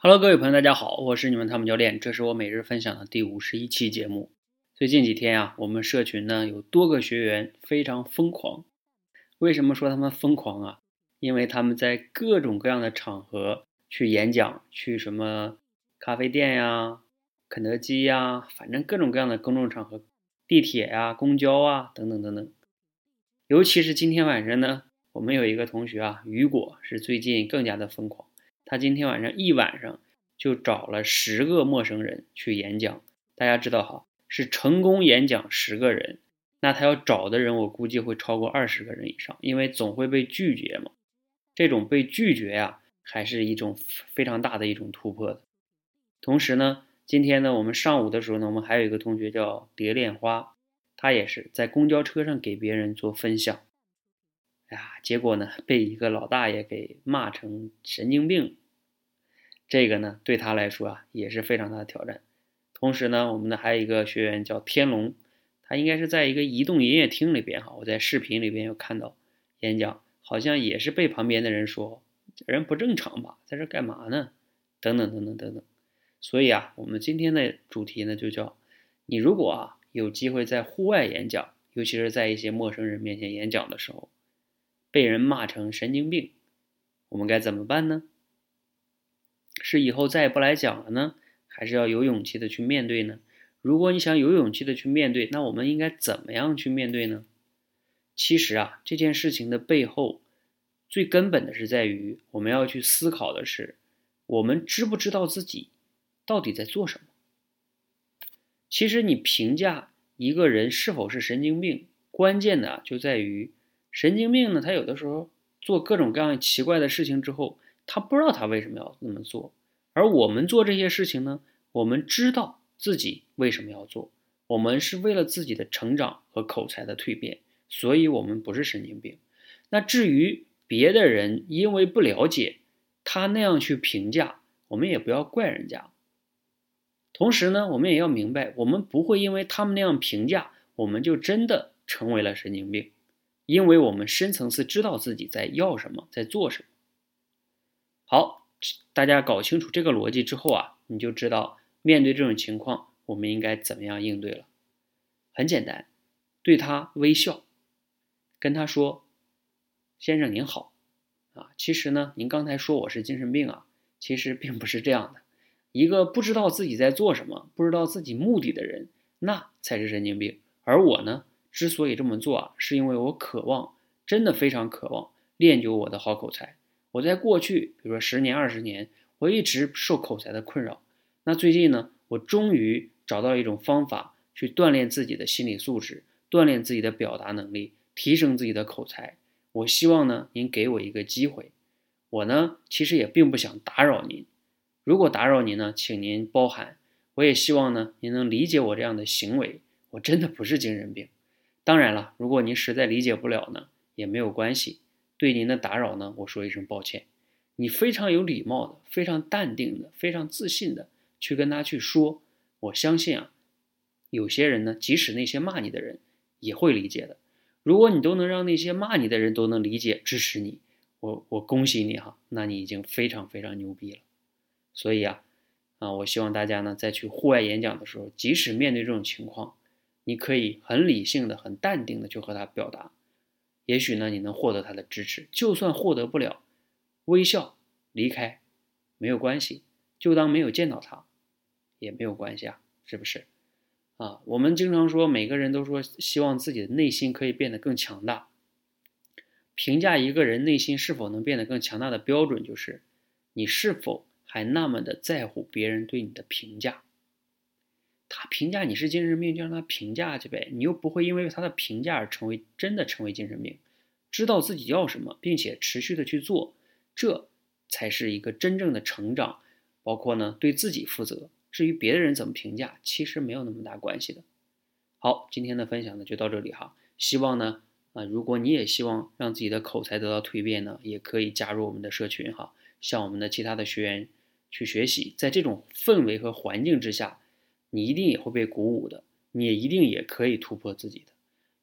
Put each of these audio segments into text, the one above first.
Hello，各位朋友，大家好，我是你们汤姆教练，这是我每日分享的第五十一期节目。最近几天啊，我们社群呢有多个学员非常疯狂。为什么说他们疯狂啊？因为他们在各种各样的场合去演讲，去什么咖啡店呀、肯德基呀，反正各种各样的公众场合，地铁呀、公交啊等等等等。尤其是今天晚上呢，我们有一个同学啊，雨果是最近更加的疯狂。他今天晚上一晚上就找了十个陌生人去演讲。大家知道哈，是成功演讲十个人，那他要找的人我估计会超过二十个人以上，因为总会被拒绝嘛。这种被拒绝呀，还是一种非常大的一种突破的。同时呢，今天呢，我们上午的时候呢，我们还有一个同学叫蝶恋花，他也是在公交车上给别人做分享。哎呀，结果呢，被一个老大爷给骂成神经病。这个呢，对他来说啊，也是非常大的挑战。同时呢，我们的还有一个学员叫天龙，他应该是在一个移动营业厅里边哈，我在视频里边有看到演讲，好像也是被旁边的人说人不正常吧，在这干嘛呢？等等等等等等。所以啊，我们今天的主题呢，就叫你如果啊有机会在户外演讲，尤其是在一些陌生人面前演讲的时候。被人骂成神经病，我们该怎么办呢？是以后再也不来讲了呢，还是要有勇气的去面对呢？如果你想有勇气的去面对，那我们应该怎么样去面对呢？其实啊，这件事情的背后，最根本的是在于我们要去思考的是，我们知不知道自己到底在做什么？其实你评价一个人是否是神经病，关键的就在于。神经病呢？他有的时候做各种各样奇怪的事情之后，他不知道他为什么要那么做。而我们做这些事情呢，我们知道自己为什么要做，我们是为了自己的成长和口才的蜕变，所以我们不是神经病。那至于别的人因为不了解他那样去评价，我们也不要怪人家。同时呢，我们也要明白，我们不会因为他们那样评价，我们就真的成为了神经病。因为我们深层次知道自己在要什么，在做什么。好，大家搞清楚这个逻辑之后啊，你就知道面对这种情况，我们应该怎么样应对了。很简单，对他微笑，跟他说：“先生您好，啊，其实呢，您刚才说我是精神病啊，其实并不是这样的。一个不知道自己在做什么，不知道自己目的的人，那才是神经病。而我呢？”之所以这么做啊，是因为我渴望，真的非常渴望练就我的好口才。我在过去，比如说十年、二十年，我一直受口才的困扰。那最近呢，我终于找到一种方法，去锻炼自己的心理素质，锻炼自己的表达能力，提升自己的口才。我希望呢，您给我一个机会。我呢，其实也并不想打扰您。如果打扰您呢，请您包涵。我也希望呢，您能理解我这样的行为。我真的不是精神病。当然了，如果您实在理解不了呢，也没有关系。对您的打扰呢，我说一声抱歉。你非常有礼貌的、非常淡定的、非常自信的去跟他去说。我相信啊，有些人呢，即使那些骂你的人也会理解的。如果你都能让那些骂你的人都能理解、支持你，我我恭喜你哈，那你已经非常非常牛逼了。所以啊，啊，我希望大家呢，在去户外演讲的时候，即使面对这种情况。你可以很理性的、很淡定的去和他表达，也许呢，你能获得他的支持。就算获得不了，微笑离开没有关系，就当没有见到他也没有关系啊，是不是？啊，我们经常说，每个人都说希望自己的内心可以变得更强大。评价一个人内心是否能变得更强大的标准，就是你是否还那么的在乎别人对你的评价。他评价你是精神病，就让他评价去呗。你又不会因为他的评价而成为真的成为精神病。知道自己要什么，并且持续的去做，这才是一个真正的成长。包括呢，对自己负责。至于别的人怎么评价，其实没有那么大关系的。好，今天的分享呢就到这里哈。希望呢，啊，如果你也希望让自己的口才得到蜕变呢，也可以加入我们的社群哈，向我们的其他的学员去学习。在这种氛围和环境之下。你一定也会被鼓舞的，你也一定也可以突破自己的。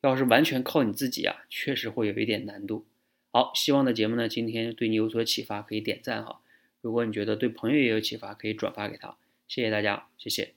要是完全靠你自己啊，确实会有一点难度。好，希望的节目呢，今天对你有所启发，可以点赞哈。如果你觉得对朋友也有启发，可以转发给他。谢谢大家，谢谢。